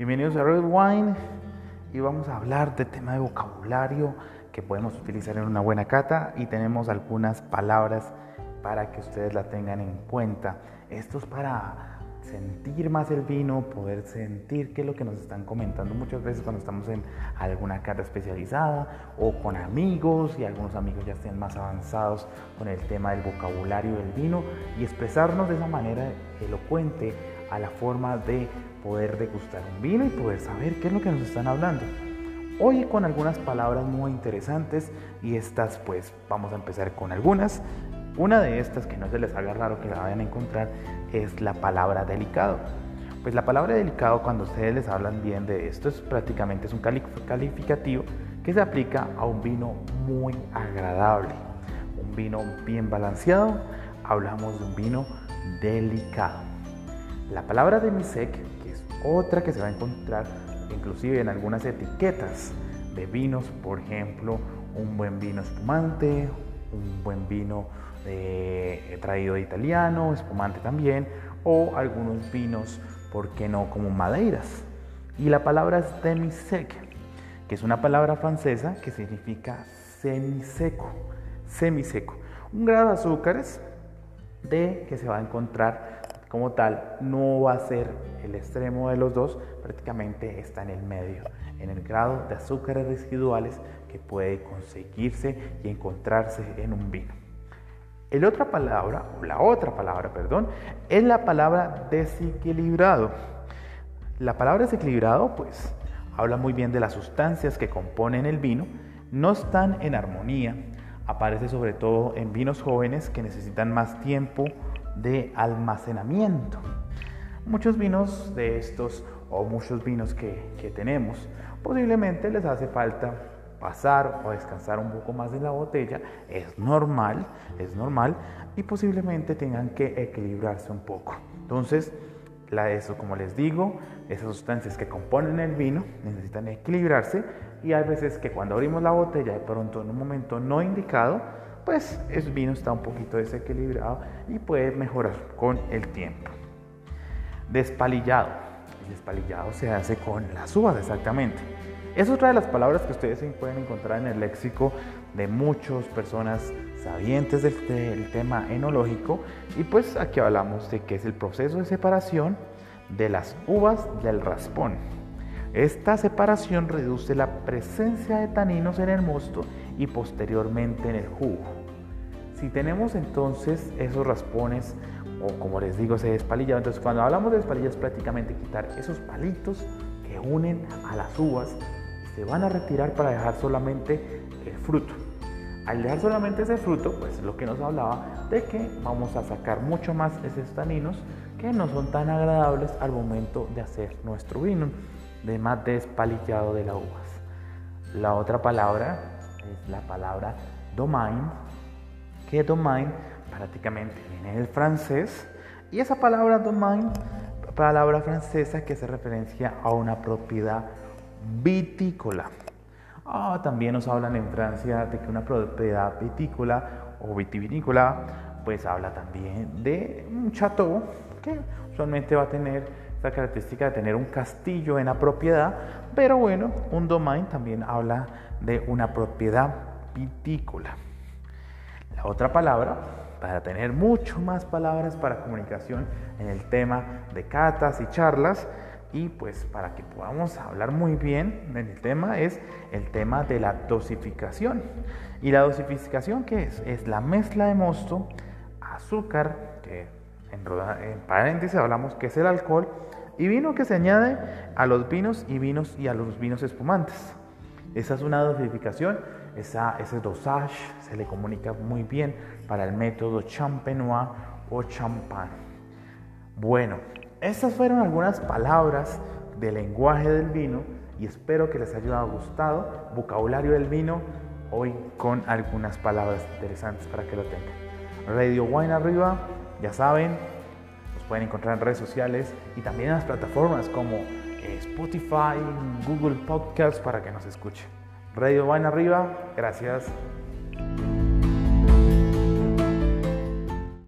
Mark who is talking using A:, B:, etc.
A: Bienvenidos a Red Wine y vamos a hablar de tema de vocabulario que podemos utilizar en una buena cata y tenemos algunas palabras para que ustedes la tengan en cuenta. Esto es para sentir más el vino, poder sentir qué es lo que nos están comentando muchas veces cuando estamos en alguna cata especializada o con amigos y algunos amigos ya estén más avanzados con el tema del vocabulario del vino y expresarnos de esa manera elocuente a la forma de poder degustar un vino y poder saber qué es lo que nos están hablando. Hoy con algunas palabras muy interesantes y estas pues vamos a empezar con algunas. Una de estas que no se les haga raro que la vayan a encontrar es la palabra delicado. Pues la palabra delicado cuando ustedes les hablan bien de esto es prácticamente es un calificativo que se aplica a un vino muy agradable, un vino bien balanceado, hablamos de un vino delicado. La palabra demisec, que es otra que se va a encontrar inclusive en algunas etiquetas de vinos, por ejemplo, un buen vino espumante, un buen vino de, traído de italiano, espumante también, o algunos vinos, ¿por qué no?, como madeiras. Y la palabra es demisec, que es una palabra francesa que significa semiseco, semiseco. Un grado de azúcares de que se va a encontrar como tal no va a ser el extremo de los dos, prácticamente está en el medio, en el grado de azúcares residuales que puede conseguirse y encontrarse en un vino. El otra palabra, o la otra palabra, perdón, es la palabra desequilibrado. La palabra desequilibrado, pues, habla muy bien de las sustancias que componen el vino, no están en armonía, aparece sobre todo en vinos jóvenes que necesitan más tiempo de almacenamiento. Muchos vinos de estos o muchos vinos que, que tenemos posiblemente les hace falta pasar o descansar un poco más en la botella, es normal, es normal, y posiblemente tengan que equilibrarse un poco. Entonces, la, eso, como les digo, esas sustancias que componen el vino necesitan equilibrarse y hay veces que cuando abrimos la botella de pronto en un momento no indicado, pues el vino está un poquito desequilibrado y puede mejorar con el tiempo. Despalillado. El despalillado se hace con las uvas exactamente. Es otra de las palabras que ustedes pueden encontrar en el léxico de muchas personas sabientes del, del, tema enológico y pues aquí hablamos de que es el proceso de separación de las uvas del raspón. Esta separación reduce la presencia de taninos en el mosto y posteriormente en el jugo. Si tenemos entonces esos raspones o como les digo ese despalillado, entonces cuando hablamos de despalillado es prácticamente quitar esos palitos que unen a las uvas se van a retirar para dejar solamente el fruto. Al dejar solamente ese fruto, pues lo que nos hablaba de que vamos a sacar mucho más esos taninos que no son tan agradables al momento de hacer nuestro vino, de más despalillado de las uvas. La otra palabra es la palabra domain, que domain prácticamente viene del francés, y esa palabra domain, palabra francesa que se referencia a una propiedad vitícola. Ah, también nos hablan en Francia de que una propiedad vitícola o vitivinícola, pues habla también de un chateau que usualmente va a tener esta característica de tener un castillo en la propiedad, pero bueno, un domain también habla de una propiedad vitícola. La otra palabra, para tener mucho más palabras para comunicación en el tema de catas y charlas, y pues para que podamos hablar muy bien en el tema es el tema de la dosificación. ¿Y la dosificación qué es? Es la mezcla de mosto, azúcar, que en, en paréntesis hablamos que es el alcohol, y vino que se añade a los vinos y vinos y a los vinos espumantes. Esa es una dosificación, esa, ese dosage se le comunica muy bien para el método champenois o champagne. Bueno, estas fueron algunas palabras del lenguaje del vino y espero que les haya gustado. Vocabulario del vino, hoy con algunas palabras interesantes para que lo tengan. Radio Wine arriba, ya saben, los pueden encontrar en redes sociales y también en las plataformas como eh, Spotify, Google Podcasts para que nos escuchen. Radio Wine arriba, gracias.